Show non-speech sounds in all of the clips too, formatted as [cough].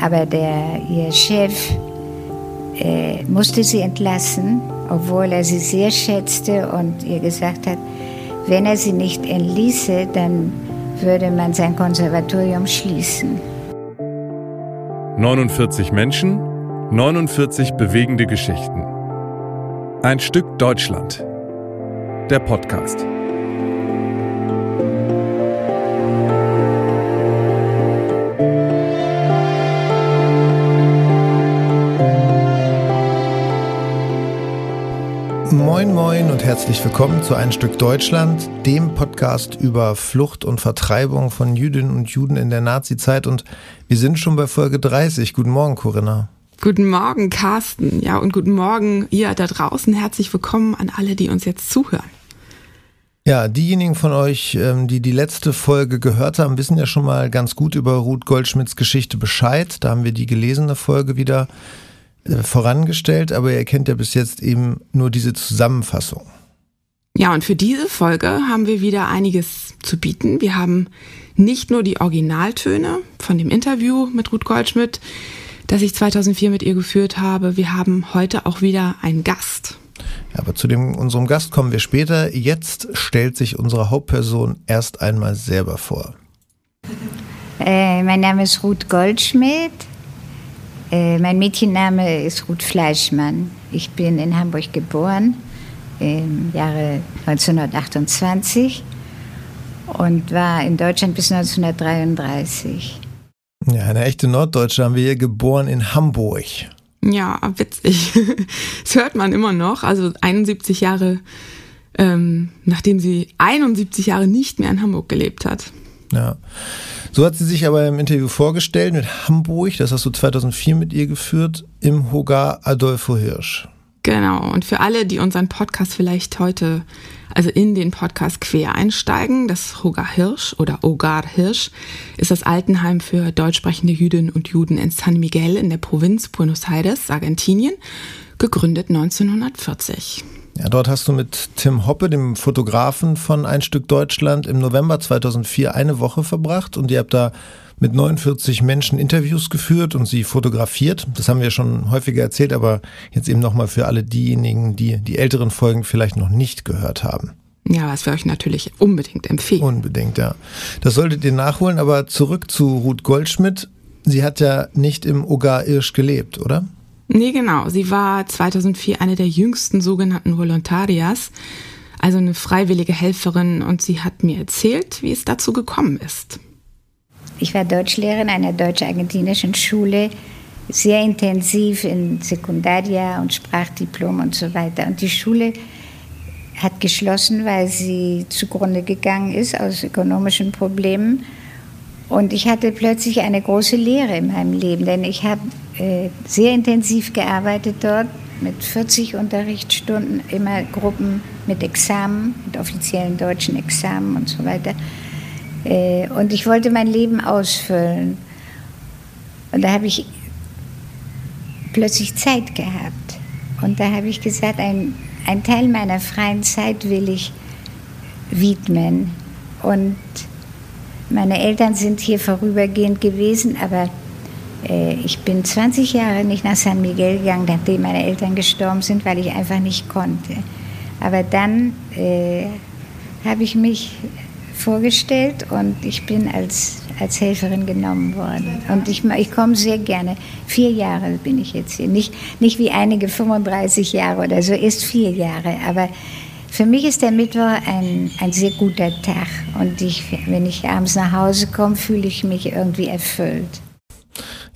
Aber der, ihr Chef äh, musste sie entlassen, obwohl er sie sehr schätzte und ihr gesagt hat, wenn er sie nicht entließe, dann würde man sein Konservatorium schließen. 49 Menschen, 49 bewegende Geschichten. Ein Stück Deutschland. Der Podcast. Moin Moin und herzlich willkommen zu Ein Stück Deutschland, dem Podcast über Flucht und Vertreibung von Jüdinnen und Juden in der Nazizeit. Und wir sind schon bei Folge 30. Guten Morgen, Corinna. Guten Morgen, Carsten. Ja, und guten Morgen, ihr da draußen. Herzlich willkommen an alle, die uns jetzt zuhören. Ja, diejenigen von euch, ähm, die die letzte Folge gehört haben, wissen ja schon mal ganz gut über Ruth Goldschmidts Geschichte Bescheid. Da haben wir die gelesene Folge wieder äh, vorangestellt, aber ihr kennt ja bis jetzt eben nur diese Zusammenfassung. Ja, und für diese Folge haben wir wieder einiges zu bieten. Wir haben nicht nur die Originaltöne von dem Interview mit Ruth Goldschmidt, das ich 2004 mit ihr geführt habe. Wir haben heute auch wieder einen Gast. Aber zu dem, unserem Gast kommen wir später. Jetzt stellt sich unsere Hauptperson erst einmal selber vor. Äh, mein Name ist Ruth Goldschmidt. Äh, mein Mädchenname ist Ruth Fleischmann. Ich bin in Hamburg geboren im Jahre 1928 und war in Deutschland bis 1933. Ja, eine echte Norddeutsche haben wir hier geboren in Hamburg. Ja, witzig. [laughs] Das hört man immer noch. Also 71 Jahre, ähm, nachdem sie 71 Jahre nicht mehr in Hamburg gelebt hat. Ja. So hat sie sich aber im Interview vorgestellt mit Hamburg, das hast du 2004 mit ihr geführt, im Hogar Adolfo Hirsch. Genau. Und für alle, die unseren Podcast vielleicht heute, also in den Podcast quer einsteigen, das Hogar Hirsch oder Hogar Hirsch ist das Altenheim für deutschsprechende Jüdinnen und Juden in San Miguel in der Provinz Buenos Aires, Argentinien, gegründet 1940. Ja, dort hast du mit Tim Hoppe, dem Fotografen von Ein Stück Deutschland, im November 2004 eine Woche verbracht und ihr habt da mit 49 Menschen Interviews geführt und sie fotografiert. Das haben wir schon häufiger erzählt, aber jetzt eben nochmal für alle diejenigen, die die älteren Folgen vielleicht noch nicht gehört haben. Ja, was wir euch natürlich unbedingt empfehlen. Unbedingt, ja. Das solltet ihr nachholen, aber zurück zu Ruth Goldschmidt. Sie hat ja nicht im Ogar Irsch gelebt, oder? Nee, genau. Sie war 2004 eine der jüngsten sogenannten Volontarias, also eine freiwillige Helferin, und sie hat mir erzählt, wie es dazu gekommen ist. Ich war Deutschlehrerin einer deutsch-argentinischen Schule, sehr intensiv in Sekundaria und Sprachdiplom und so weiter. Und die Schule hat geschlossen, weil sie zugrunde gegangen ist aus ökonomischen Problemen. Und ich hatte plötzlich eine große Lehre in meinem Leben, denn ich habe sehr intensiv gearbeitet dort mit 40 Unterrichtsstunden, immer Gruppen mit Examen, mit offiziellen deutschen Examen und so weiter. Äh, und ich wollte mein Leben ausfüllen. Und da habe ich plötzlich Zeit gehabt. Und da habe ich gesagt, ein, ein Teil meiner freien Zeit will ich widmen. Und meine Eltern sind hier vorübergehend gewesen, aber äh, ich bin 20 Jahre nicht nach San Miguel gegangen, nachdem meine Eltern gestorben sind, weil ich einfach nicht konnte. Aber dann äh, habe ich mich vorgestellt und ich bin als, als Helferin genommen worden. Und ich, ich komme sehr gerne. Vier Jahre bin ich jetzt hier. Nicht, nicht wie einige 35 Jahre oder so, erst vier Jahre. Aber für mich ist der Mittwoch ein, ein sehr guter Tag. Und ich, wenn ich abends nach Hause komme, fühle ich mich irgendwie erfüllt.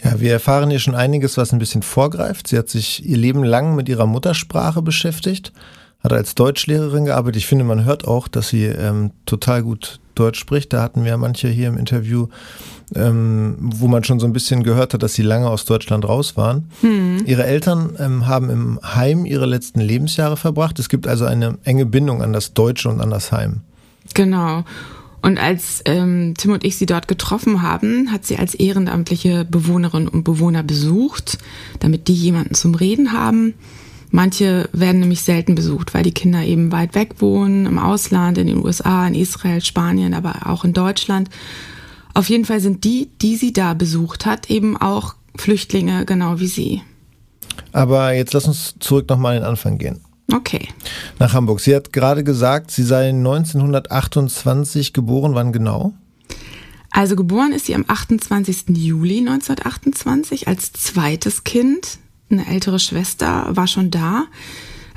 Ja, wir erfahren hier schon einiges, was ein bisschen vorgreift. Sie hat sich ihr Leben lang mit ihrer Muttersprache beschäftigt, hat als Deutschlehrerin gearbeitet. Ich finde, man hört auch, dass sie ähm, total gut Deutsch spricht. Da hatten wir manche hier im Interview, ähm, wo man schon so ein bisschen gehört hat, dass sie lange aus Deutschland raus waren. Hm. Ihre Eltern ähm, haben im Heim ihre letzten Lebensjahre verbracht. Es gibt also eine enge Bindung an das Deutsche und an das Heim. Genau. Und als ähm, Tim und ich sie dort getroffen haben, hat sie als ehrenamtliche Bewohnerinnen und Bewohner besucht, damit die jemanden zum Reden haben. Manche werden nämlich selten besucht, weil die Kinder eben weit weg wohnen, im Ausland, in den USA, in Israel, Spanien, aber auch in Deutschland. Auf jeden Fall sind die, die sie da besucht hat, eben auch Flüchtlinge, genau wie sie. Aber jetzt lass uns zurück nochmal in den Anfang gehen. Okay. Nach Hamburg. Sie hat gerade gesagt, sie sei 1928 geboren. Wann genau? Also geboren ist sie am 28. Juli 1928 als zweites Kind. Eine ältere Schwester war schon da.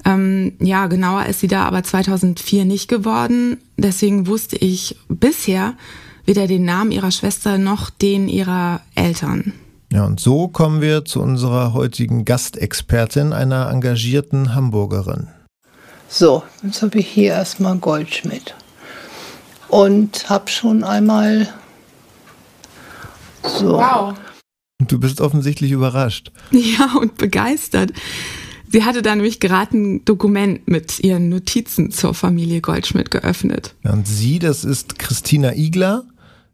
Ähm, ja, genauer ist sie da aber 2004 nicht geworden. Deswegen wusste ich bisher weder den Namen ihrer Schwester noch den ihrer Eltern. Ja, und so kommen wir zu unserer heutigen Gastexpertin, einer engagierten Hamburgerin. So, jetzt habe ich hier erstmal Goldschmidt. Und habe schon einmal so. Wow. Du bist offensichtlich überrascht. Ja, und begeistert. Sie hatte da nämlich gerade ein Dokument mit ihren Notizen zur Familie Goldschmidt geöffnet. Ja, und sie, das ist Christina Igler.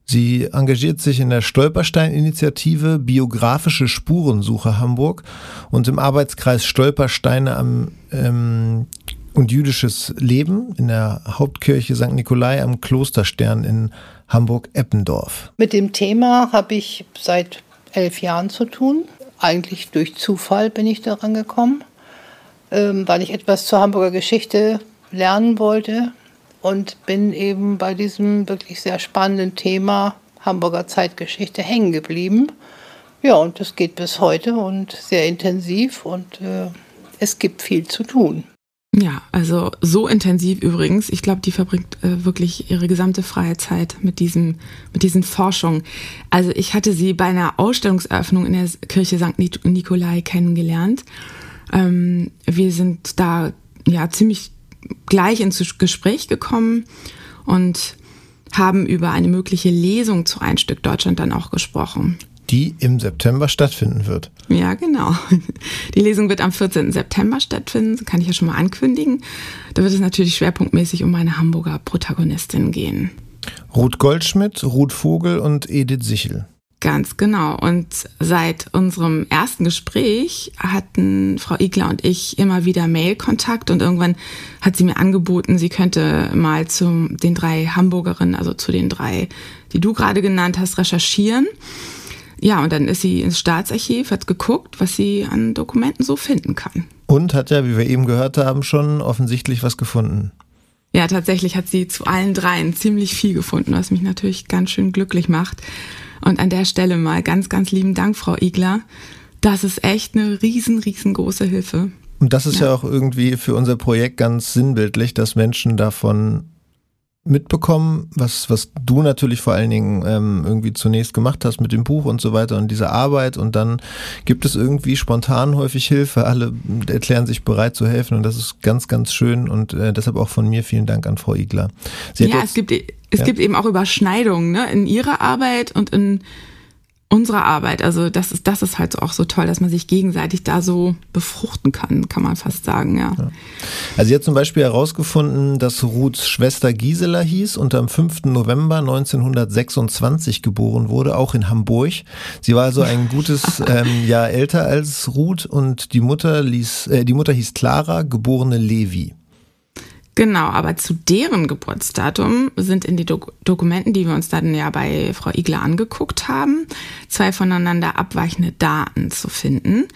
Sie engagiert sich in der Stolperstein-Initiative Biografische Spurensuche Hamburg und im Arbeitskreis Stolpersteine am, ähm, und jüdisches Leben in der Hauptkirche St. Nikolai am Klosterstern in Hamburg-Eppendorf. Mit dem Thema habe ich seit elf Jahren zu tun. Eigentlich durch Zufall bin ich daran gekommen, ähm, weil ich etwas zur Hamburger Geschichte lernen wollte und bin eben bei diesem wirklich sehr spannenden Thema Hamburger Zeitgeschichte hängen geblieben. Ja, und das geht bis heute und sehr intensiv und äh, es gibt viel zu tun. Ja, also so intensiv übrigens. Ich glaube, die verbringt äh, wirklich ihre gesamte freie Zeit mit diesem, mit diesen Forschungen. Also ich hatte sie bei einer Ausstellungseröffnung in der Kirche St. Nikolai kennengelernt. Ähm, wir sind da ja ziemlich gleich ins Gespräch gekommen und haben über eine mögliche Lesung zu Ein Stück Deutschland dann auch gesprochen. Die im September stattfinden wird. Ja, genau. Die Lesung wird am 14. September stattfinden, kann ich ja schon mal ankündigen. Da wird es natürlich schwerpunktmäßig um meine Hamburger Protagonistin gehen. Ruth Goldschmidt, Ruth Vogel und Edith Sichel. Ganz genau. Und seit unserem ersten Gespräch hatten Frau Igler und ich immer wieder Mailkontakt und irgendwann hat sie mir angeboten, sie könnte mal zu den drei Hamburgerinnen, also zu den drei, die du gerade genannt hast, recherchieren. Ja, und dann ist sie ins Staatsarchiv, hat geguckt, was sie an Dokumenten so finden kann. Und hat ja, wie wir eben gehört haben, schon offensichtlich was gefunden. Ja, tatsächlich hat sie zu allen dreien ziemlich viel gefunden, was mich natürlich ganz schön glücklich macht. Und an der Stelle mal ganz, ganz lieben Dank, Frau Igler. Das ist echt eine riesen, riesengroße Hilfe. Und das ist ja. ja auch irgendwie für unser Projekt ganz sinnbildlich, dass Menschen davon mitbekommen, was, was du natürlich vor allen Dingen ähm, irgendwie zunächst gemacht hast mit dem Buch und so weiter und dieser Arbeit und dann gibt es irgendwie spontan häufig Hilfe. Alle erklären sich bereit zu helfen und das ist ganz, ganz schön und äh, deshalb auch von mir vielen Dank an Frau Igler. ja, jetzt, es gibt, es ja. gibt eben auch Überschneidungen ne, in ihrer Arbeit und in unserer Arbeit. Also das ist, das ist halt auch so toll, dass man sich gegenseitig da so befruchten kann, kann man fast sagen, ja. ja. Also sie hat zum Beispiel herausgefunden, dass Ruths Schwester Gisela hieß und am 5. November 1926 geboren wurde, auch in Hamburg. Sie war also ein gutes [laughs] ähm, Jahr älter als Ruth und die Mutter, ließ, äh, die Mutter hieß Clara, geborene Levi. Genau, aber zu deren Geburtsdatum sind in die Dok Dokumenten, die wir uns dann ja bei Frau Igler angeguckt haben, zwei voneinander abweichende Daten zu finden.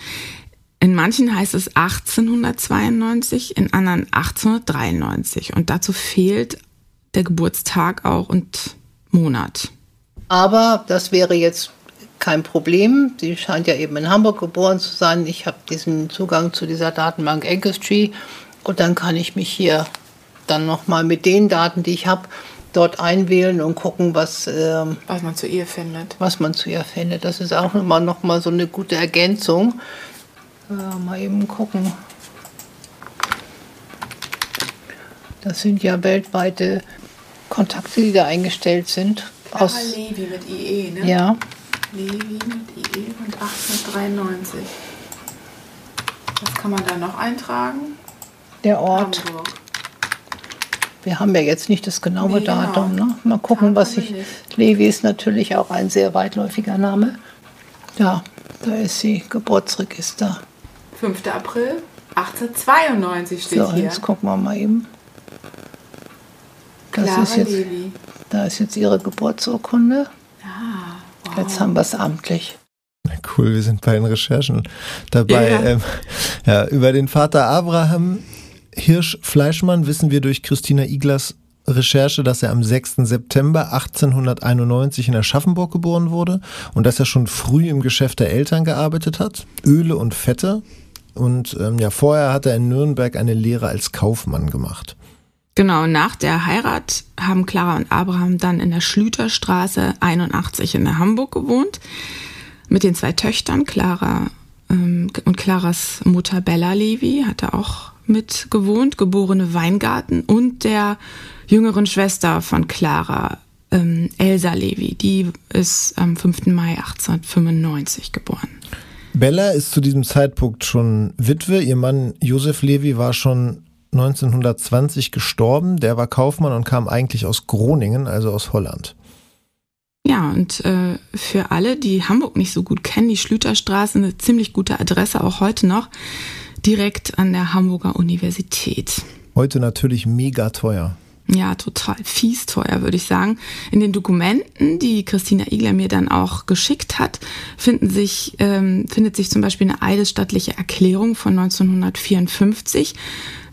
In manchen heißt es 1892, in anderen 1893. Und dazu fehlt der Geburtstag auch und Monat. Aber das wäre jetzt kein Problem. Sie scheint ja eben in Hamburg geboren zu sein. Ich habe diesen Zugang zu dieser Datenbank Ancestry und dann kann ich mich hier dann nochmal mit den Daten, die ich habe, dort einwählen und gucken, was, ähm, was man zu ihr findet. Was man zu ihr findet. Das ist auch immer noch mal so eine gute Ergänzung. Äh, mal eben gucken. Das sind ja weltweite Kontakte, die da eingestellt sind. Aus Levi mit IE, ne? Ja. Levi mit IE und 1893. Was kann man da noch eintragen? Der Ort. Hamburg. Wir haben ja jetzt nicht das genaue nee, genau. Datum. Ne? Mal gucken, was ich. Levi ist natürlich auch ein sehr weitläufiger Name. Ja, da ist sie, Geburtsregister. 5. April. 1892 steht So, hier. jetzt gucken wir mal eben. Das Clara ist jetzt, Levy. da ist jetzt Ihre Geburtsurkunde. Ah, wow. Jetzt haben wir es amtlich. Cool, wir sind bei den Recherchen dabei. Ja. Ähm, ja, über den Vater Abraham Hirsch Fleischmann wissen wir durch Christina Iglers Recherche, dass er am 6. September 1891 in Aschaffenburg geboren wurde und dass er schon früh im Geschäft der Eltern gearbeitet hat, Öle und Fette. Und ähm, ja, vorher hat er in Nürnberg eine Lehre als Kaufmann gemacht. Genau, nach der Heirat haben Clara und Abraham dann in der Schlüterstraße 81 in Hamburg gewohnt. Mit den zwei Töchtern, Clara und Claras Mutter Bella Levi hat er auch mit gewohnt, geborene Weingarten und der jüngeren Schwester von Clara, ähm, Elsa Levi. Die ist am 5. Mai 1895 geboren. Bella ist zu diesem Zeitpunkt schon Witwe. Ihr Mann Josef Levi war schon 1920 gestorben. Der war Kaufmann und kam eigentlich aus Groningen, also aus Holland. Ja, und äh, für alle, die Hamburg nicht so gut kennen, die Schlüterstraße, eine ziemlich gute Adresse, auch heute noch, direkt an der Hamburger Universität. Heute natürlich mega teuer. Ja, total fies teuer, würde ich sagen. In den Dokumenten, die Christina Igler mir dann auch geschickt hat, finden sich, ähm, findet sich zum Beispiel eine eidesstattliche Erklärung von 1954.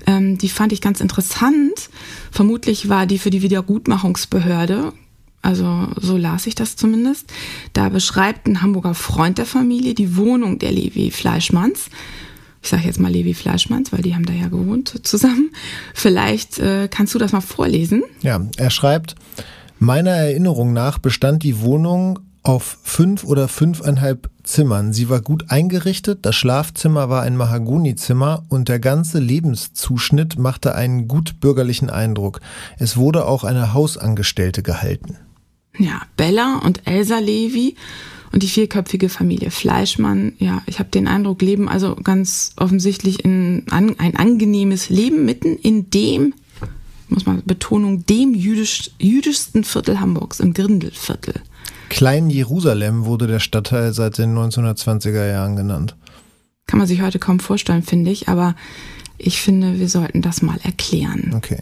Ähm, die fand ich ganz interessant. Vermutlich war die für die Wiedergutmachungsbehörde. Also so las ich das zumindest. Da beschreibt ein Hamburger Freund der Familie die Wohnung der Levi Fleischmanns ich sage jetzt mal Levi Fleischmanns, weil die haben da ja gewohnt zusammen. Vielleicht äh, kannst du das mal vorlesen. Ja, er schreibt, meiner Erinnerung nach bestand die Wohnung auf fünf oder fünfeinhalb Zimmern. Sie war gut eingerichtet, das Schlafzimmer war ein Mahagonizimmer und der ganze Lebenszuschnitt machte einen gut bürgerlichen Eindruck. Es wurde auch eine Hausangestellte gehalten. Ja, Bella und Elsa Levi und die vierköpfige Familie Fleischmann, ja, ich habe den Eindruck, leben also ganz offensichtlich in an, ein angenehmes Leben mitten in dem, muss man Betonung, dem jüdisch, jüdischsten Viertel Hamburgs, im Grindelviertel. Klein Jerusalem wurde der Stadtteil seit den 1920er Jahren genannt. Kann man sich heute kaum vorstellen, finde ich, aber ich finde, wir sollten das mal erklären. Okay.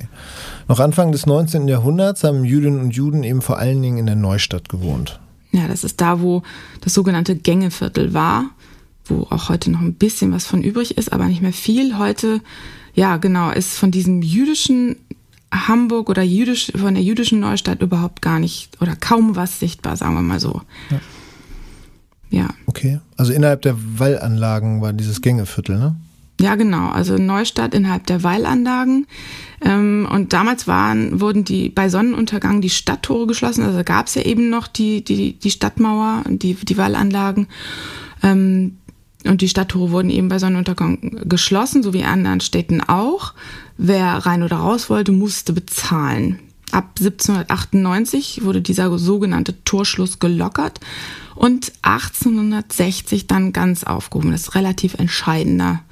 Noch Anfang des 19. Jahrhunderts haben Jüdinnen und Juden eben vor allen Dingen in der Neustadt gewohnt. Ja, das ist da, wo das sogenannte Gängeviertel war, wo auch heute noch ein bisschen was von übrig ist, aber nicht mehr viel. Heute, ja, genau, ist von diesem jüdischen Hamburg oder jüdisch, von der jüdischen Neustadt überhaupt gar nicht oder kaum was sichtbar, sagen wir mal so. Ja. ja. Okay. Also innerhalb der Wallanlagen war dieses Gängeviertel, ne? Ja, genau. Also Neustadt innerhalb der Weilanlagen. Ähm, und damals waren, wurden die bei Sonnenuntergang die Stadttore geschlossen. Also gab es ja eben noch die, die, die Stadtmauer, die, die Wallanlagen. Ähm, und die Stadttore wurden eben bei Sonnenuntergang geschlossen, so wie in anderen Städten auch. Wer rein oder raus wollte, musste bezahlen. Ab 1798 wurde dieser sogenannte Torschluss gelockert und 1860 dann ganz aufgehoben. Das ist relativ entscheidender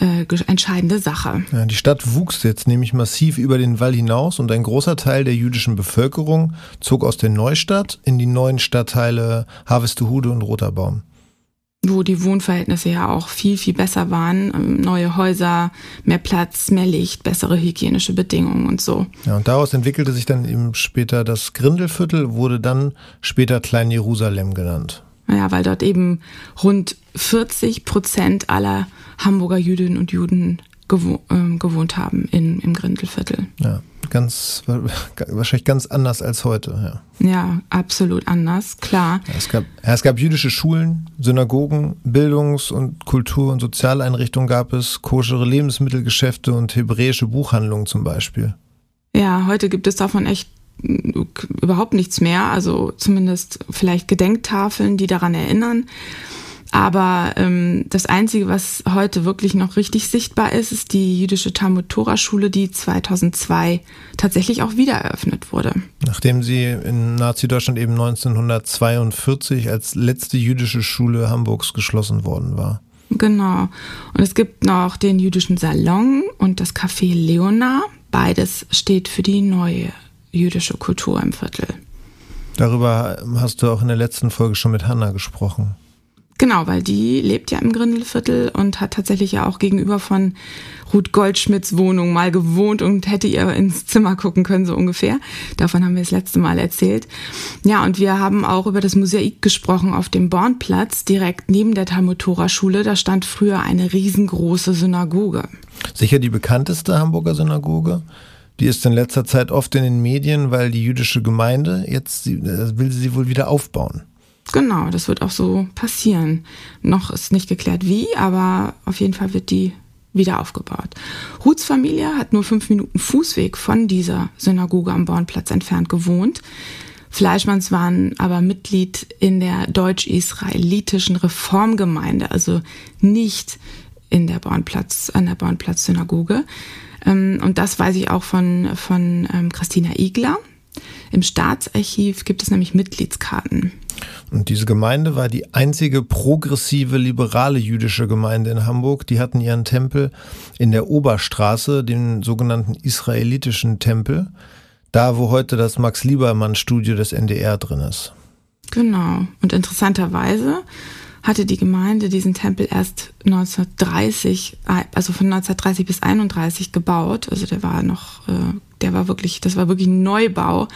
äh, entscheidende Sache. Ja, die Stadt wuchs jetzt nämlich massiv über den Wall hinaus und ein großer Teil der jüdischen Bevölkerung zog aus der Neustadt in die neuen Stadtteile Harvestehude und Roterbaum. Wo die Wohnverhältnisse ja auch viel, viel besser waren. Neue Häuser, mehr Platz, mehr Licht, bessere hygienische Bedingungen und so. Ja, und daraus entwickelte sich dann eben später das Grindelviertel, wurde dann später Klein Jerusalem genannt. Ja, weil dort eben rund 40 Prozent aller Hamburger Jüdinnen und Juden gewo äh, gewohnt haben in, im Grindelviertel. Ja, ganz, wahrscheinlich ganz anders als heute, ja. Ja, absolut anders, klar. Ja, es, gab, ja, es gab jüdische Schulen, Synagogen, Bildungs- und Kultur- und Sozialeinrichtungen gab es, koschere Lebensmittelgeschäfte und hebräische Buchhandlungen zum Beispiel. Ja, heute gibt es davon echt überhaupt nichts mehr, also zumindest vielleicht Gedenktafeln, die daran erinnern. Aber ähm, das Einzige, was heute wirklich noch richtig sichtbar ist, ist die jüdische Talmud-Tora-Schule, die 2002 tatsächlich auch wieder eröffnet wurde. Nachdem sie in Nazi-Deutschland eben 1942 als letzte jüdische Schule Hamburgs geschlossen worden war. Genau. Und es gibt noch den jüdischen Salon und das Café Leona. Beides steht für die neue jüdische Kultur im Viertel. Darüber hast du auch in der letzten Folge schon mit Hanna gesprochen. Genau, weil die lebt ja im Grindelviertel und hat tatsächlich ja auch gegenüber von Ruth Goldschmidts Wohnung mal gewohnt und hätte ihr ins Zimmer gucken können, so ungefähr. Davon haben wir das letzte Mal erzählt. Ja, und wir haben auch über das Mosaik gesprochen auf dem Bornplatz, direkt neben der Talmud-Tora-Schule. Da stand früher eine riesengroße Synagoge. Sicher die bekannteste Hamburger Synagoge. Die ist in letzter Zeit oft in den Medien, weil die jüdische Gemeinde jetzt äh, will sie wohl wieder aufbauen. Genau, das wird auch so passieren. Noch ist nicht geklärt wie, aber auf jeden Fall wird die wieder aufgebaut. Ruths Familie hat nur fünf Minuten Fußweg von dieser Synagoge am Bornplatz entfernt gewohnt. Fleischmanns waren aber Mitglied in der deutsch-israelitischen Reformgemeinde, also nicht in der Bornplatz, an der Bornplatz-Synagoge. Ähm, und das weiß ich auch von, von ähm, Christina Igler. Im Staatsarchiv gibt es nämlich Mitgliedskarten. Und diese Gemeinde war die einzige progressive liberale jüdische Gemeinde in Hamburg. Die hatten ihren Tempel in der Oberstraße, den sogenannten israelitischen Tempel, da wo heute das Max Liebermann Studio des NDR drin ist. Genau. Und interessanterweise hatte die Gemeinde diesen Tempel erst 1930, also von 1930 bis 31 gebaut. Also der war noch, äh, der war wirklich, das war wirklich ein Neubau,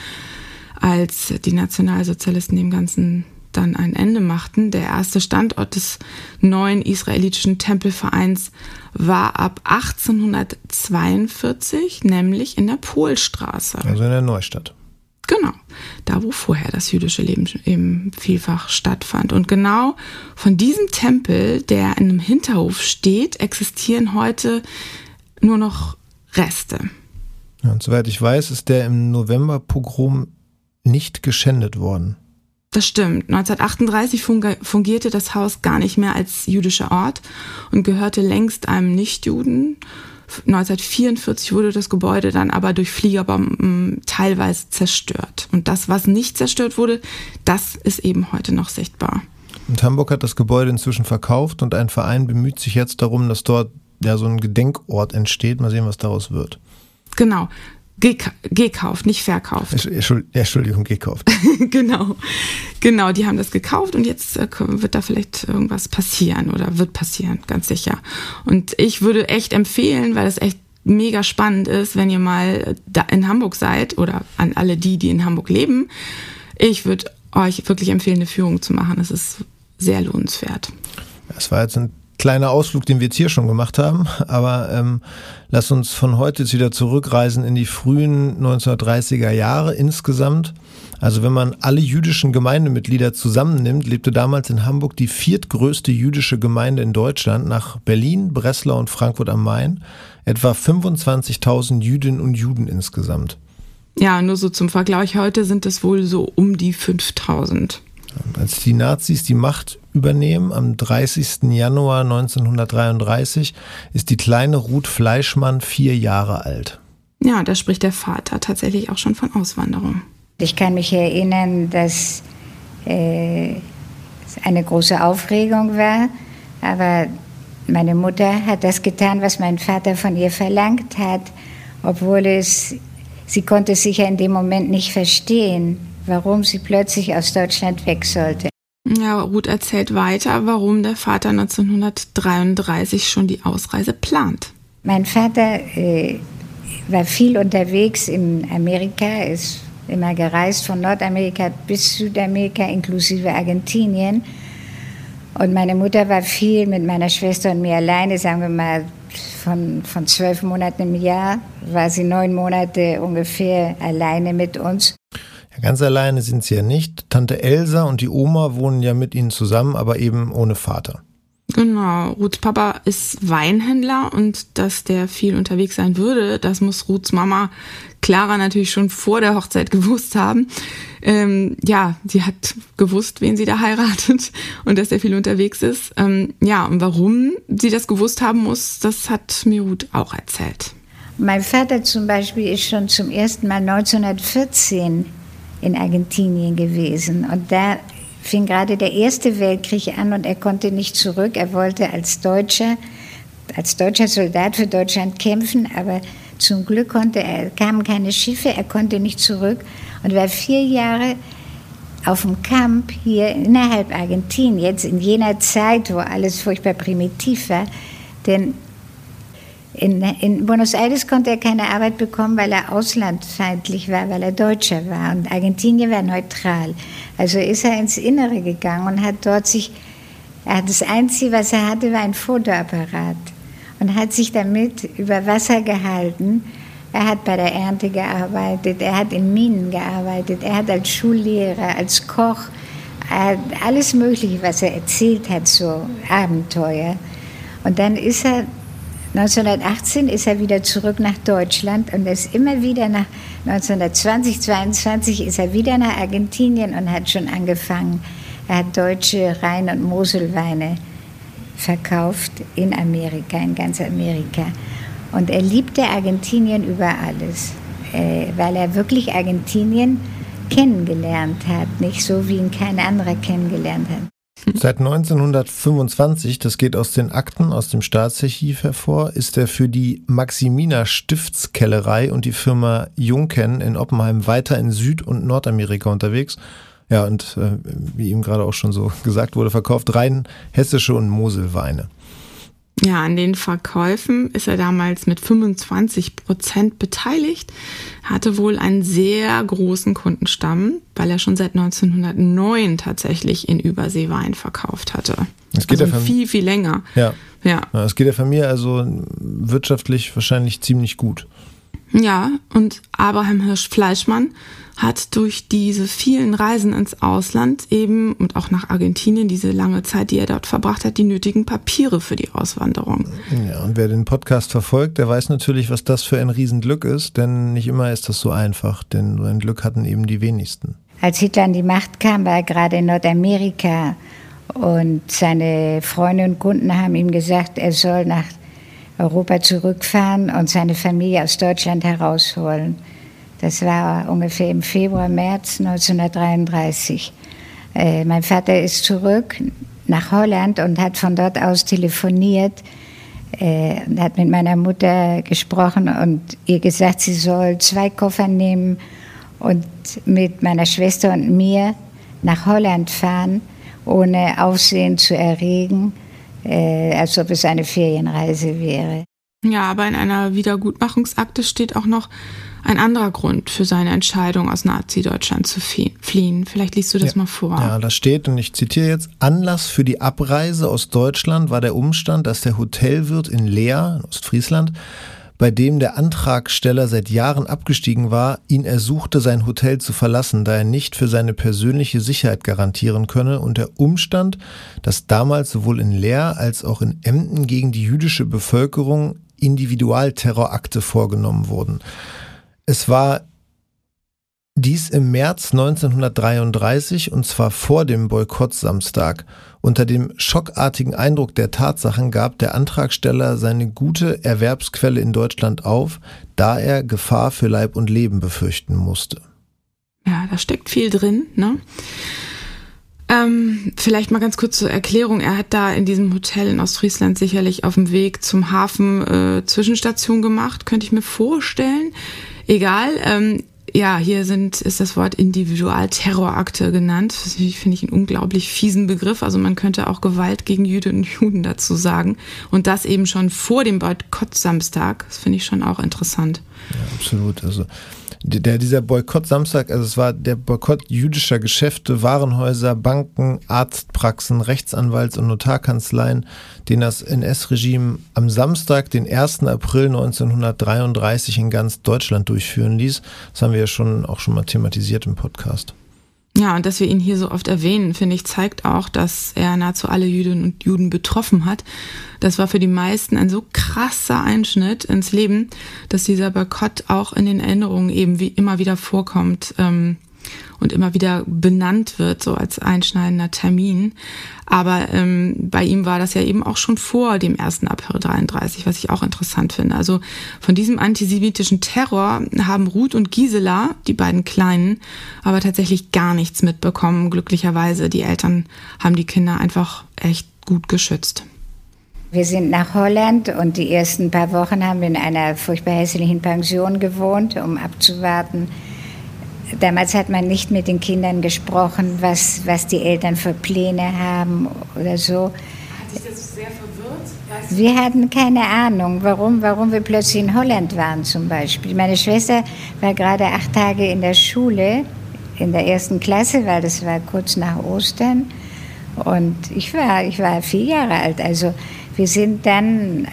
als die Nationalsozialisten dem Ganzen dann ein Ende machten. Der erste Standort des neuen israelitischen Tempelvereins war ab 1842, nämlich in der Polstraße. Also in der Neustadt. Genau, da wo vorher das jüdische Leben eben vielfach stattfand. Und genau von diesem Tempel, der in einem Hinterhof steht, existieren heute nur noch Reste. Ja, und soweit ich weiß, ist der im November-Pogrom nicht geschändet worden. Das stimmt. 1938 fungierte das Haus gar nicht mehr als jüdischer Ort und gehörte längst einem Nichtjuden. 1944 wurde das Gebäude dann aber durch Fliegerbomben teilweise zerstört. Und das, was nicht zerstört wurde, das ist eben heute noch sichtbar. Und Hamburg hat das Gebäude inzwischen verkauft und ein Verein bemüht sich jetzt darum, dass dort ja so ein Gedenkort entsteht. Mal sehen, was daraus wird. Genau gekauft, nicht verkauft. Entschuldigung, gekauft. [laughs] genau, genau, die haben das gekauft und jetzt äh, wird da vielleicht irgendwas passieren oder wird passieren, ganz sicher. Und ich würde echt empfehlen, weil es echt mega spannend ist, wenn ihr mal da in Hamburg seid oder an alle die, die in Hamburg leben. Ich würde euch wirklich empfehlen, eine Führung zu machen. Es ist sehr lohnenswert. Es war jetzt ein kleiner Ausflug, den wir jetzt hier schon gemacht haben. Aber ähm, lass uns von heute jetzt wieder zurückreisen in die frühen 1930er Jahre insgesamt. Also wenn man alle jüdischen Gemeindemitglieder zusammennimmt, lebte damals in Hamburg die viertgrößte jüdische Gemeinde in Deutschland nach Berlin, Breslau und Frankfurt am Main. Etwa 25.000 Jüdinnen und Juden insgesamt. Ja, nur so zum Vergleich, heute sind es wohl so um die 5000. Als die Nazis die Macht übernehmen, am 30. Januar 1933, ist die kleine Ruth Fleischmann vier Jahre alt. Ja, da spricht der Vater tatsächlich auch schon von Auswanderung. Ich kann mich erinnern, dass äh, es eine große Aufregung war, aber meine Mutter hat das getan, was mein Vater von ihr verlangt hat, obwohl es, sie konnte sich ja in dem Moment nicht verstehen warum sie plötzlich aus Deutschland weg sollte. Ja, Ruth erzählt weiter, warum der Vater 1933 schon die Ausreise plant. Mein Vater äh, war viel unterwegs in Amerika, ist immer gereist von Nordamerika bis Südamerika inklusive Argentinien. Und meine Mutter war viel mit meiner Schwester und mir alleine, sagen wir mal von, von zwölf Monaten im Jahr, war sie neun Monate ungefähr alleine mit uns. Ja, ganz alleine sind sie ja nicht. Tante Elsa und die Oma wohnen ja mit ihnen zusammen, aber eben ohne Vater. Genau, Ruths Papa ist Weinhändler und dass der viel unterwegs sein würde, das muss Ruths Mama Clara natürlich schon vor der Hochzeit [laughs] gewusst haben. Ähm, ja, sie hat gewusst, wen sie da heiratet [laughs] und dass er viel unterwegs ist. Ähm, ja, und warum sie das gewusst haben muss, das hat mir Ruth auch erzählt. Mein Vater zum Beispiel ist schon zum ersten Mal 1914 in Argentinien gewesen. Und da fing gerade der Erste Weltkrieg an und er konnte nicht zurück. Er wollte als Deutscher, als deutscher Soldat für Deutschland kämpfen, aber zum Glück konnte er, kamen keine Schiffe, er konnte nicht zurück und war vier Jahre auf dem Camp hier innerhalb Argentiniens, in jener Zeit, wo alles furchtbar primitiv war, denn in, in, Buenos Aires konnte er keine Arbeit bekommen, weil er auslandfeindlich war, weil er Deutscher war. Und Argentinien war neutral. Also ist er ins Innere gegangen und hat dort sich, das Einzige, was er hatte, war ein Fotoapparat. Und hat sich damit über Wasser gehalten. Er hat bei der Ernte gearbeitet, er hat in Minen gearbeitet, er hat als Schullehrer, als Koch, alles Mögliche, was er erzählt hat, so Abenteuer. Und dann ist er 1918 ist er wieder zurück nach Deutschland und ist immer wieder nach 1920, 22 ist er wieder nach Argentinien und hat schon angefangen. Er hat deutsche Rhein- und Moselweine verkauft in Amerika, in ganz Amerika. Und er liebte Argentinien über alles, äh, weil er wirklich Argentinien kennengelernt hat, nicht so wie ihn kein anderer kennengelernt hat. Seit 1925, das geht aus den Akten aus dem Staatsarchiv hervor, ist er für die Maximiner Stiftskellerei und die Firma Junken in Oppenheim weiter in Süd- und Nordamerika unterwegs. Ja, und äh, wie ihm gerade auch schon so [laughs] gesagt wurde, verkauft rein hessische und Moselweine. Ja, an den Verkäufen ist er damals mit 25 Prozent beteiligt, hatte wohl einen sehr großen Kundenstamm, weil er schon seit 1909 tatsächlich in Übersee Wein verkauft hatte. Es geht also ja viel, viel länger. Ja. ja. Es geht der Familie also wirtschaftlich wahrscheinlich ziemlich gut. Ja, und Abraham Hirsch-Fleischmann hat durch diese vielen Reisen ins Ausland eben und auch nach Argentinien, diese lange Zeit, die er dort verbracht hat, die nötigen Papiere für die Auswanderung. Ja, und wer den Podcast verfolgt, der weiß natürlich, was das für ein Riesenglück ist, denn nicht immer ist das so einfach, denn so ein Glück hatten eben die wenigsten. Als Hitler an die Macht kam, war er gerade in Nordamerika und seine Freunde und Kunden haben ihm gesagt, er soll nach Europa zurückfahren und seine Familie aus Deutschland herausholen. Das war ungefähr im Februar, März 1933. Äh, mein Vater ist zurück nach Holland und hat von dort aus telefoniert äh, und hat mit meiner Mutter gesprochen und ihr gesagt, sie soll zwei Koffer nehmen und mit meiner Schwester und mir nach Holland fahren, ohne Aufsehen zu erregen, äh, als ob es eine Ferienreise wäre. Ja, aber in einer Wiedergutmachungsakte steht auch noch ein anderer Grund für seine Entscheidung, aus Nazi-Deutschland zu fliehen. Vielleicht liest du das ja. mal vor. Ja, da steht, und ich zitiere jetzt, Anlass für die Abreise aus Deutschland war der Umstand, dass der Hotelwirt in Leer, in Ostfriesland, bei dem der Antragsteller seit Jahren abgestiegen war, ihn ersuchte, sein Hotel zu verlassen, da er nicht für seine persönliche Sicherheit garantieren könne und der Umstand, dass damals sowohl in Leer als auch in Emden gegen die jüdische Bevölkerung Individualterrorakte vorgenommen wurden. Es war dies im März 1933 und zwar vor dem Boykott-Samstag. Unter dem schockartigen Eindruck der Tatsachen gab der Antragsteller seine gute Erwerbsquelle in Deutschland auf, da er Gefahr für Leib und Leben befürchten musste. Ja, da steckt viel drin, ne? Ähm, vielleicht mal ganz kurz zur Erklärung. Er hat da in diesem Hotel in Ostfriesland sicherlich auf dem Weg zum Hafen äh, Zwischenstation gemacht, könnte ich mir vorstellen. Egal. Ähm, ja, hier sind, ist das Wort Individualterrorakte genannt. Das finde ich einen unglaublich fiesen Begriff. Also man könnte auch Gewalt gegen Jüdinnen und Juden dazu sagen. Und das eben schon vor dem Boykott-Samstag. Das finde ich schon auch interessant. Ja, absolut. Also der, dieser Boykott Samstag, also es war der Boykott jüdischer Geschäfte, Warenhäuser, Banken, Arztpraxen, Rechtsanwalts- und Notarkanzleien, den das NS-Regime am Samstag, den 1. April 1933 in ganz Deutschland durchführen ließ. Das haben wir ja schon auch schon mal thematisiert im Podcast. Ja, und dass wir ihn hier so oft erwähnen, finde ich, zeigt auch, dass er nahezu alle Jüdinnen und Juden betroffen hat. Das war für die meisten ein so krasser Einschnitt ins Leben, dass dieser Boykott auch in den Erinnerungen eben wie immer wieder vorkommt. Ähm, und immer wieder benannt wird, so als einschneidender Termin. Aber ähm, bei ihm war das ja eben auch schon vor dem 1. April 33, was ich auch interessant finde. Also von diesem antisemitischen Terror haben Ruth und Gisela, die beiden Kleinen, aber tatsächlich gar nichts mitbekommen. Glücklicherweise, die Eltern haben die Kinder einfach echt gut geschützt. Wir sind nach Holland und die ersten paar Wochen haben wir in einer furchtbar hässlichen Pension gewohnt, um abzuwarten, damals hat man nicht mit den Kindern gesprochen, was, was die Eltern für Pläne haben oder so. Hat dich das sehr verwirrt? Wir hatten keine Ahnung, warum, warum wir plötzlich in Holland waren zum Beispiel. Meine Schwester war gerade acht Tage in der Schule, in der ersten Klasse, weil das war kurz nach Ostern. Und ich war, ich war vier Jahre alt. Also wir sind dann,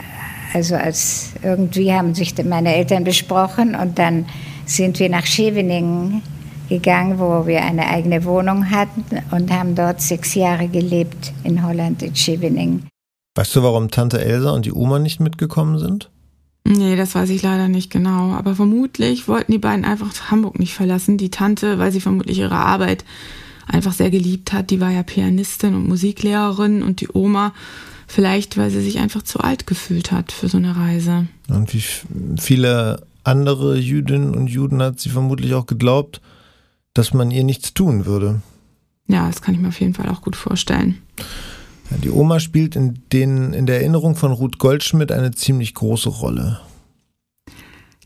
also als irgendwie haben sich meine Eltern besprochen und dann sind wir nach Scheveningen gegangen, wo wir eine eigene Wohnung hatten und haben dort sechs Jahre gelebt in Holland, in Scheveningen. Weißt du, warum Tante Elsa und die Oma nicht mitgekommen sind? Nee, das weiß ich leider nicht genau. Aber vermutlich wollten die beiden einfach Hamburg nicht verlassen. Die Tante, weil sie vermutlich ihre Arbeit einfach sehr geliebt hat. Die war ja Pianistin und Musiklehrerin und die Oma vielleicht, weil sie sich einfach zu alt gefühlt hat für so eine Reise. Und wie viele andere Jüdinnen und Juden hat sie vermutlich auch geglaubt, dass man ihr nichts tun würde. Ja, das kann ich mir auf jeden Fall auch gut vorstellen. Ja, die Oma spielt in, den, in der Erinnerung von Ruth Goldschmidt eine ziemlich große Rolle.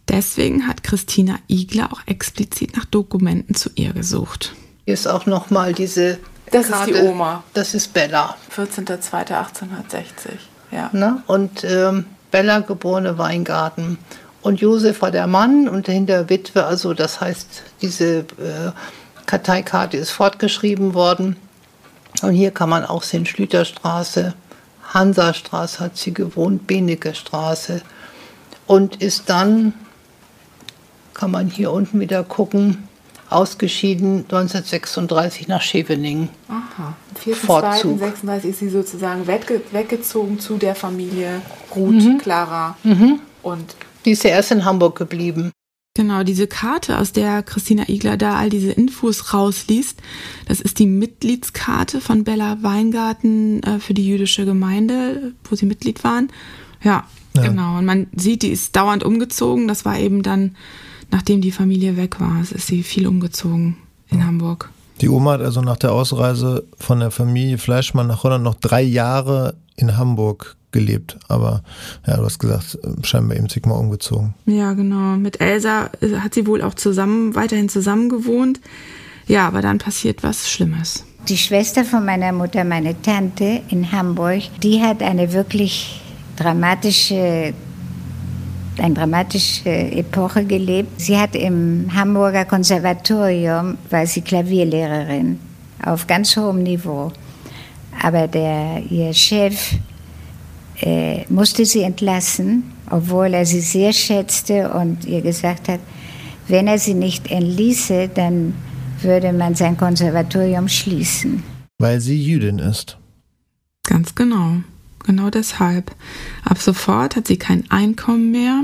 Deswegen hat Christina Igler auch explizit nach Dokumenten zu ihr gesucht. Hier ist auch nochmal diese. Das Karte. ist die Oma. Das ist Bella. 14.02.1860, ja. Na? Und ähm, Bella, geborene Weingarten. Und Josef war der Mann und dahinter Witwe, also das heißt, diese äh, Karteikarte ist fortgeschrieben worden. Und hier kann man auch sehen, Schlüterstraße, Hansastraße hat sie gewohnt, Benecke Straße. Und ist dann, kann man hier unten wieder gucken, ausgeschieden 1936 nach Scheveningen. Aha, am 36 ist sie sozusagen wegge weggezogen zu der Familie Ruth, mhm. Clara mhm. und die ist ja erst in Hamburg geblieben. Genau, diese Karte, aus der Christina Igler da all diese Infos rausliest, das ist die Mitgliedskarte von Bella Weingarten äh, für die jüdische Gemeinde, wo sie Mitglied waren. Ja, ja, genau. Und man sieht, die ist dauernd umgezogen. Das war eben dann, nachdem die Familie weg war, ist sie viel umgezogen in ja. Hamburg. Die Oma hat also nach der Ausreise von der Familie Fleischmann nach Holland noch drei Jahre in Hamburg gelebt. Aber ja, du hast gesagt, scheinbar eben zigmal umgezogen. Ja, genau. Mit Elsa äh, hat sie wohl auch zusammen, weiterhin zusammen gewohnt. Ja, aber dann passiert was Schlimmes. Die Schwester von meiner Mutter, meine Tante in Hamburg, die hat eine wirklich dramatische eine dramatische Epoche gelebt. Sie hat im Hamburger Konservatorium, war sie Klavierlehrerin auf ganz hohem Niveau. Aber der, ihr Chef äh, musste sie entlassen, obwohl er sie sehr schätzte und ihr gesagt hat, wenn er sie nicht entließe, dann würde man sein Konservatorium schließen. Weil sie Jüdin ist. Ganz genau. Genau deshalb. Ab sofort hat sie kein Einkommen mehr.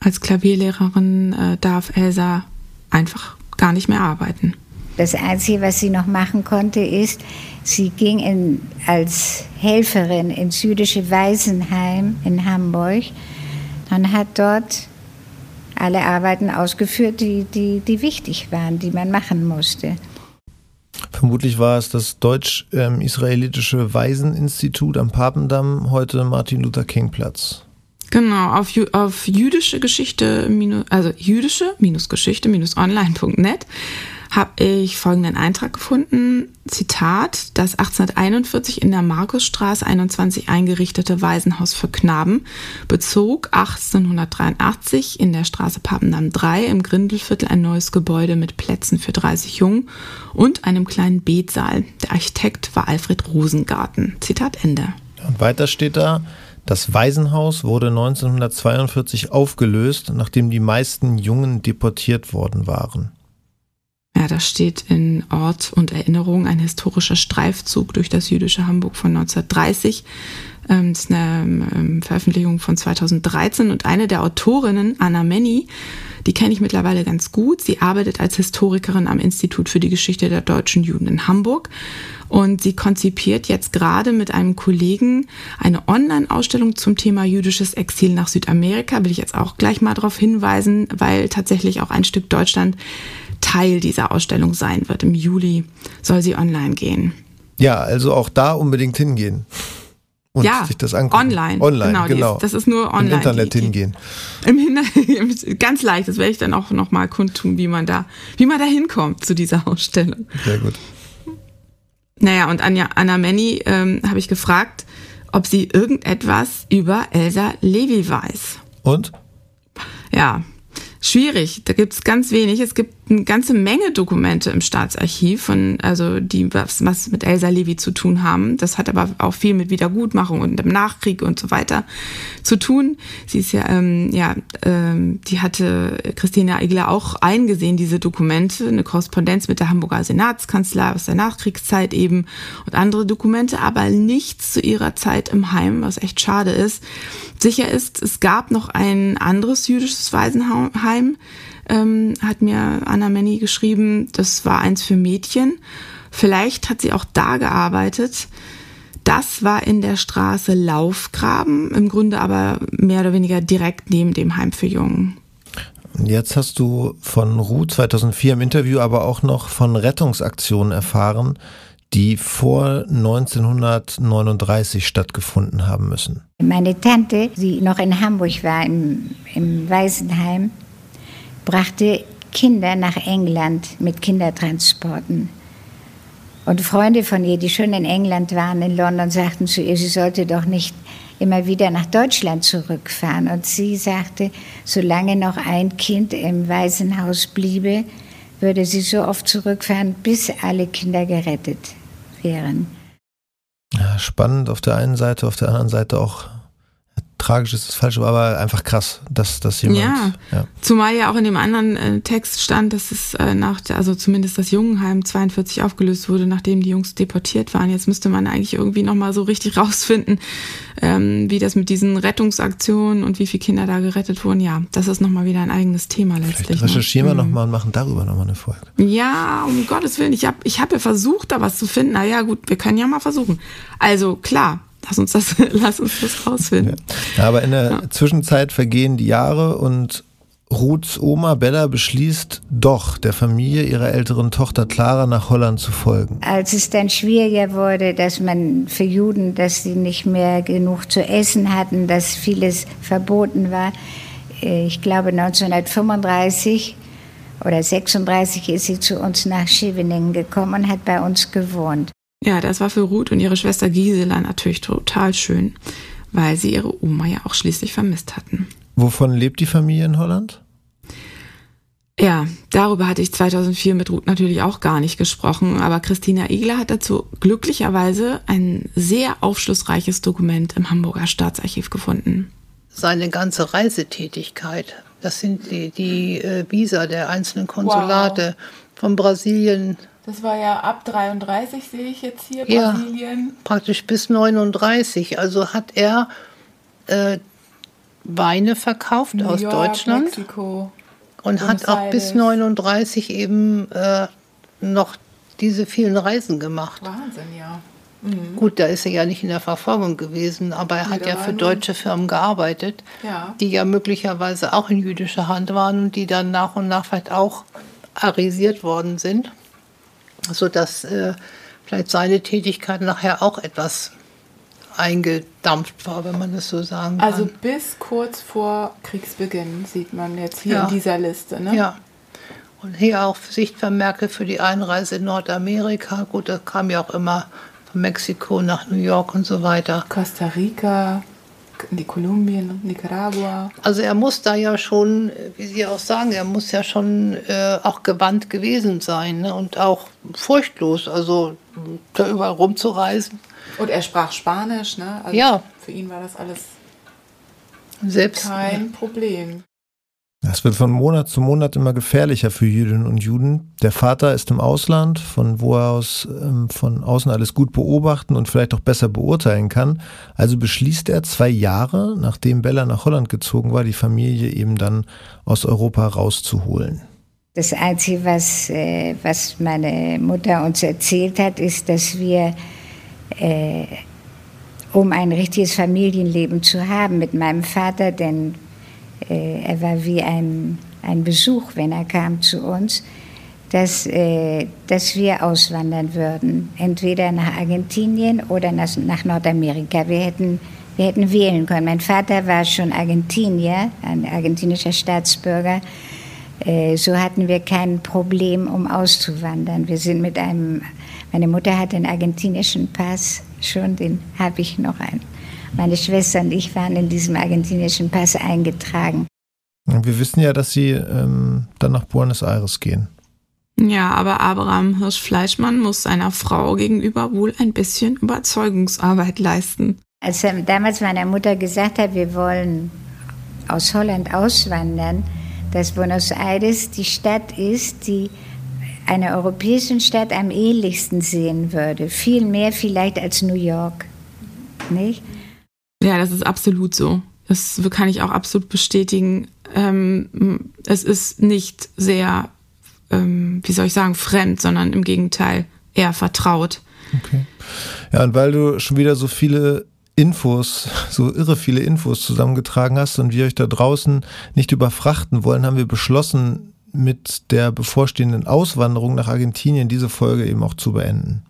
Als Klavierlehrerin äh, darf Elsa einfach gar nicht mehr arbeiten. Das Einzige, was sie noch machen konnte, ist, sie ging in, als Helferin ins jüdische Waisenheim in Hamburg und hat dort alle Arbeiten ausgeführt, die, die, die wichtig waren, die man machen musste. Vermutlich war es das deutsch-israelitische Waiseninstitut am Papendamm, heute Martin Luther King Platz. Genau, auf, auf jüdische Geschichte, also jüdische habe ich folgenden Eintrag gefunden. Zitat, das 1841 in der Markusstraße 21 eingerichtete Waisenhaus für Knaben bezog 1883 in der Straße Papendamm 3 im Grindelviertel ein neues Gebäude mit Plätzen für 30 Jungen und einem kleinen Betsaal. Der Architekt war Alfred Rosengarten. Zitat Ende. Und weiter steht da, das Waisenhaus wurde 1942 aufgelöst, nachdem die meisten Jungen deportiert worden waren. Ja, da steht in Ort und Erinnerung ein historischer Streifzug durch das jüdische Hamburg von 1930. Ähm, das ist eine ähm, Veröffentlichung von 2013 und eine der Autorinnen, Anna Menny, die kenne ich mittlerweile ganz gut. Sie arbeitet als Historikerin am Institut für die Geschichte der deutschen Juden in Hamburg und sie konzipiert jetzt gerade mit einem Kollegen eine Online-Ausstellung zum Thema jüdisches Exil nach Südamerika. Will ich jetzt auch gleich mal darauf hinweisen, weil tatsächlich auch ein Stück Deutschland Teil dieser Ausstellung sein wird. Im Juli soll sie online gehen. Ja, also auch da unbedingt hingehen. und ja, sich das angucken. Online. Online, genau. genau. Ist, das ist nur online. Im Internet die, die, hingehen. Im Hintergrund, [laughs] ganz leicht. Das werde ich dann auch nochmal kundtun, wie man da, wie man da hinkommt zu dieser Ausstellung. Sehr gut. Naja, und Anja, Anna Menny ähm, habe ich gefragt, ob sie irgendetwas über Elsa Levi weiß. Und? Ja, schwierig. Da gibt es ganz wenig. Es gibt eine ganze Menge Dokumente im Staatsarchiv, von, also die was, was mit Elsa Levi zu tun haben. Das hat aber auch viel mit Wiedergutmachung und dem Nachkrieg und so weiter zu tun. Sie ist ja, ähm, ja, ähm, die hatte Christina Igler auch eingesehen, diese Dokumente, eine Korrespondenz mit der Hamburger Senatskanzlei aus der Nachkriegszeit eben und andere Dokumente, aber nichts zu ihrer Zeit im Heim, was echt schade ist. Sicher ist, es gab noch ein anderes jüdisches Waisenheim, ähm, hat mir Anna Menny geschrieben, das war eins für Mädchen. Vielleicht hat sie auch da gearbeitet. Das war in der Straße Laufgraben, im Grunde aber mehr oder weniger direkt neben dem Heim für Jungen. Jetzt hast du von Ruth 2004 im Interview aber auch noch von Rettungsaktionen erfahren, die vor 1939 stattgefunden haben müssen. Meine Tante, die noch in Hamburg war, im, im Waisenheim, brachte Kinder nach England mit Kindertransporten. Und Freunde von ihr, die schon in England waren, in London, sagten zu ihr, sie sollte doch nicht immer wieder nach Deutschland zurückfahren. Und sie sagte, solange noch ein Kind im Waisenhaus bliebe, würde sie so oft zurückfahren, bis alle Kinder gerettet wären. Ja, spannend auf der einen Seite, auf der anderen Seite auch tragisch ist das falsch, aber einfach krass, dass das jemand. Ja, ja, zumal ja auch in dem anderen äh, Text stand, dass es äh, nach, also zumindest das Jungenheim 42 aufgelöst wurde, nachdem die Jungs deportiert waren. Jetzt müsste man eigentlich irgendwie nochmal so richtig [laughs] rausfinden, ähm, wie das mit diesen Rettungsaktionen und wie viele Kinder da gerettet wurden. Ja, das ist nochmal wieder ein eigenes Thema letztlich. Vielleicht recherchieren ne? wir mhm. nochmal und machen darüber nochmal eine Folge. Ja, um Gottes Willen, ich habe ich hab ja versucht, da was zu finden. Na ja, gut, wir können ja mal versuchen. Also klar, Lass uns das, [laughs] lass uns das rausfinden. Ja. Aber in der ja. Zwischenzeit vergehen die Jahre und Ruths Oma Bella beschließt doch, der Familie ihrer älteren Tochter Clara nach Holland zu folgen. Als es dann schwieriger wurde, dass man für Juden, dass sie nicht mehr genug zu essen hatten, dass vieles verboten war, äh, ich glaube 1935 oder 36 ist sie zu uns nach Scheveningen gekommen und hat bei uns gewohnt. Ja, das war für Ruth und ihre Schwester Gisela natürlich total schön, weil sie ihre Oma ja auch schließlich vermisst hatten. Wovon lebt die Familie in Holland? Ja, darüber hatte ich 2004 mit Ruth natürlich auch gar nicht gesprochen, aber Christina Igler hat dazu glücklicherweise ein sehr aufschlussreiches Dokument im Hamburger Staatsarchiv gefunden. Seine ganze Reisetätigkeit, das sind die, die äh, Visa der einzelnen Konsulate wow. von Brasilien, das war ja ab 33, sehe ich jetzt hier, Brasilien. Ja, praktisch bis 39. Also hat er äh, Weine verkauft New aus York, Deutschland. Mexiko, und Buenos hat auch Aires. bis 39 eben äh, noch diese vielen Reisen gemacht. Wahnsinn, ja. Mhm. Gut, da ist er ja nicht in der Verfolgung gewesen, aber er hat ja für deutsche Firmen gearbeitet, ja. die ja möglicherweise auch in jüdischer Hand waren und die dann nach und nach vielleicht auch arisiert worden sind sodass äh, vielleicht seine Tätigkeit nachher auch etwas eingedampft war, wenn man das so sagen kann. Also bis kurz vor Kriegsbeginn sieht man jetzt hier ja. in dieser Liste. Ne? Ja. Und hier auch Sichtvermerke für die Einreise in Nordamerika. Gut, das kam ja auch immer von Mexiko nach New York und so weiter. Costa Rica die Kolumbien, Nicaragua. Also er muss da ja schon, wie Sie auch sagen, er muss ja schon äh, auch gewandt gewesen sein ne? und auch furchtlos, also da überall rumzureisen. Und er sprach Spanisch, ne? Also ja. Für ihn war das alles Selbst, kein Problem. Es wird von Monat zu Monat immer gefährlicher für Jüdinnen und Juden. Der Vater ist im Ausland, von wo er aus ähm, von außen alles gut beobachten und vielleicht auch besser beurteilen kann. Also beschließt er zwei Jahre, nachdem Bella nach Holland gezogen war, die Familie eben dann aus Europa rauszuholen. Das Einzige, was, äh, was meine Mutter uns erzählt hat, ist, dass wir, äh, um ein richtiges Familienleben zu haben mit meinem Vater, denn er war wie ein, ein Besuch, wenn er kam zu uns, dass, äh, dass wir auswandern würden, entweder nach Argentinien oder nach, Nordamerika. Wir hätten, wir hätten wählen können. Mein Vater war schon Argentinier, ein argentinischer Staatsbürger. Äh, so hatten wir kein Problem, um auszuwandern. Wir sind mit einem, meine Mutter hat einen argentinischen Pass, schon den habe ich noch einen. Meine Schwester und ich waren in diesem argentinischen Pass eingetragen. Wir wissen ja, dass Sie ähm, dann nach Buenos Aires gehen. Ja, aber Abraham Hirsch-Fleischmann muss seiner Frau gegenüber wohl ein bisschen Überzeugungsarbeit leisten. Als er damals meiner Mutter gesagt hat, wir wollen aus Holland auswandern, dass Buenos Aires die Stadt ist, die einer europäischen Stadt am ähnlichsten sehen würde. Viel mehr vielleicht als New York. Nicht? Ja, das ist absolut so. Das kann ich auch absolut bestätigen. Ähm, es ist nicht sehr, ähm, wie soll ich sagen, fremd, sondern im Gegenteil eher vertraut. Okay. Ja, und weil du schon wieder so viele Infos, so irre viele Infos zusammengetragen hast und wir euch da draußen nicht überfrachten wollen, haben wir beschlossen, mit der bevorstehenden Auswanderung nach Argentinien diese Folge eben auch zu beenden.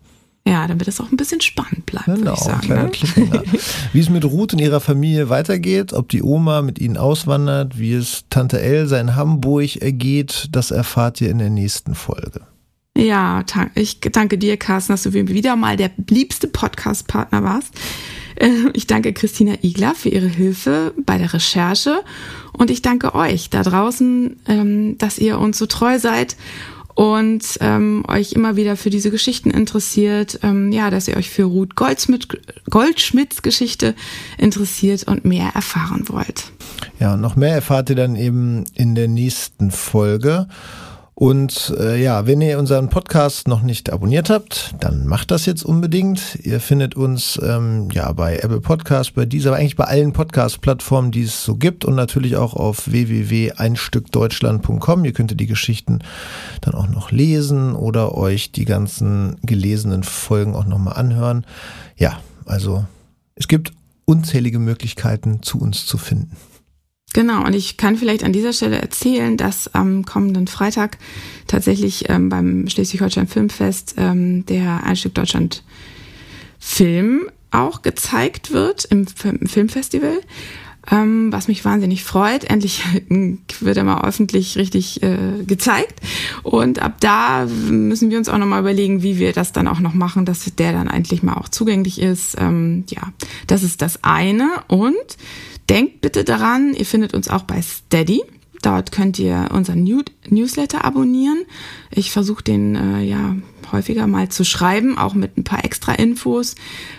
Ja, damit es auch ein bisschen spannend bleibt. Genau, ich sagen, ne? Cliffhanger. [laughs] Wie es mit Ruth und ihrer Familie weitergeht, ob die Oma mit ihnen auswandert, wie es Tante Elsa in Hamburg ergeht, das erfahrt ihr in der nächsten Folge. Ja, ich danke dir, Carsten, dass du wieder mal der liebste Podcast-Partner warst. Äh, ich danke Christina Igler für ihre Hilfe bei der Recherche und ich danke euch da draußen, ähm, dass ihr uns so treu seid und ähm, euch immer wieder für diese Geschichten interessiert, ähm, ja, dass ihr euch für Ruth Goldschmidt, Goldschmidts Geschichte interessiert und mehr erfahren wollt. Ja, noch mehr erfahrt ihr dann eben in der nächsten Folge. Und äh, ja, wenn ihr unseren Podcast noch nicht abonniert habt, dann macht das jetzt unbedingt. Ihr findet uns ähm, ja bei Apple Podcasts, bei dieser, aber eigentlich bei allen Podcast-Plattformen, die es so gibt und natürlich auch auf www.einstückdeutschland.com. Ihr könnt die Geschichten dann auch noch lesen oder euch die ganzen gelesenen Folgen auch nochmal anhören. Ja, also es gibt unzählige Möglichkeiten, zu uns zu finden. Genau, und ich kann vielleicht an dieser Stelle erzählen, dass am kommenden Freitag tatsächlich ähm, beim Schleswig-Holstein Filmfest ähm, der Einstück Deutschland Film auch gezeigt wird im, im Filmfestival. Ähm, was mich wahnsinnig freut. Endlich [laughs] wird er mal öffentlich richtig äh, gezeigt. Und ab da müssen wir uns auch nochmal überlegen, wie wir das dann auch noch machen, dass der dann endlich mal auch zugänglich ist. Ähm, ja, das ist das eine. Und Denkt bitte daran, ihr findet uns auch bei Steady. Dort könnt ihr unseren New Newsletter abonnieren. Ich versuche den äh, ja häufiger mal zu schreiben, auch mit ein paar extra Infos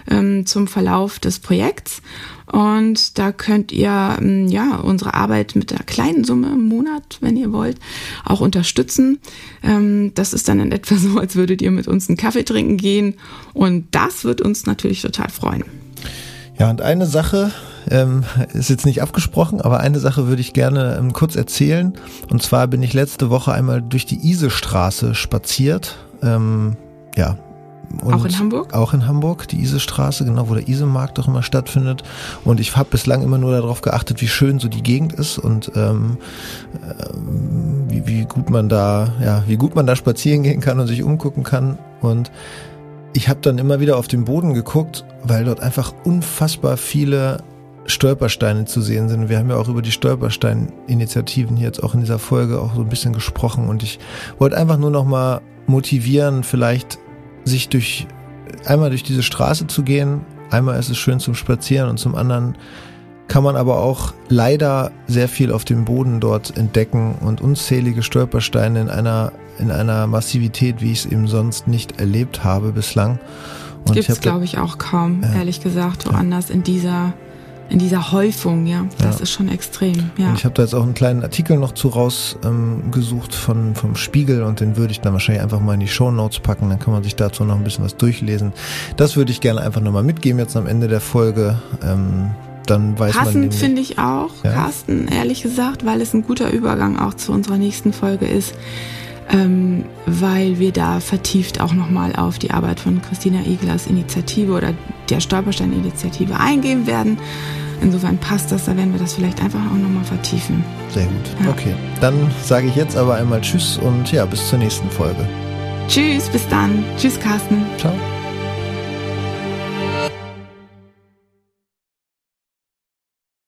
ähm, zum Verlauf des Projekts. Und da könnt ihr ähm, ja unsere Arbeit mit einer kleinen Summe im Monat, wenn ihr wollt, auch unterstützen. Ähm, das ist dann in etwa so, als würdet ihr mit uns einen Kaffee trinken gehen. Und das wird uns natürlich total freuen. Ja, und eine Sache ähm, ist jetzt nicht abgesprochen, aber eine Sache würde ich gerne ähm, kurz erzählen. Und zwar bin ich letzte Woche einmal durch die Isestraße spaziert. Ähm, ja. Und auch in Hamburg? Auch in Hamburg, die Isestraße, genau, wo der Isemarkt auch immer stattfindet. Und ich habe bislang immer nur darauf geachtet, wie schön so die Gegend ist und ähm, äh, wie, wie gut man da, ja, wie gut man da spazieren gehen kann und sich umgucken kann. Und ich habe dann immer wieder auf den Boden geguckt, weil dort einfach unfassbar viele Stolpersteine zu sehen sind. Wir haben ja auch über die Stolperstein-Initiativen hier jetzt auch in dieser Folge auch so ein bisschen gesprochen und ich wollte einfach nur noch mal motivieren, vielleicht sich durch einmal durch diese Straße zu gehen. Einmal ist es schön zum Spazieren und zum anderen kann man aber auch leider sehr viel auf dem Boden dort entdecken und unzählige Stolpersteine in einer in einer Massivität, wie ich es eben sonst nicht erlebt habe bislang. Gibt es, glaube ich, auch kaum, ja, ehrlich gesagt, woanders ja. in dieser in dieser Häufung, ja, das ja. ist schon extrem. Ja. Und ich habe da jetzt auch einen kleinen Artikel noch zu rausgesucht ähm, von vom Spiegel und den würde ich dann wahrscheinlich einfach mal in die Show Notes packen. Dann kann man sich dazu noch ein bisschen was durchlesen. Das würde ich gerne einfach nochmal mitgeben jetzt am Ende der Folge. Ähm, dann weiß Passend finde ich auch, ja. Carsten, ehrlich gesagt, weil es ein guter Übergang auch zu unserer nächsten Folge ist ähm, weil wir da vertieft auch nochmal auf die Arbeit von Christina Iglers Initiative oder der Stolperstein-Initiative eingehen werden. Insofern passt das, da werden wir das vielleicht einfach auch nochmal vertiefen. Sehr gut. Ja. Okay, dann sage ich jetzt aber einmal Tschüss und ja, bis zur nächsten Folge. Tschüss, bis dann. Tschüss, Carsten. Ciao.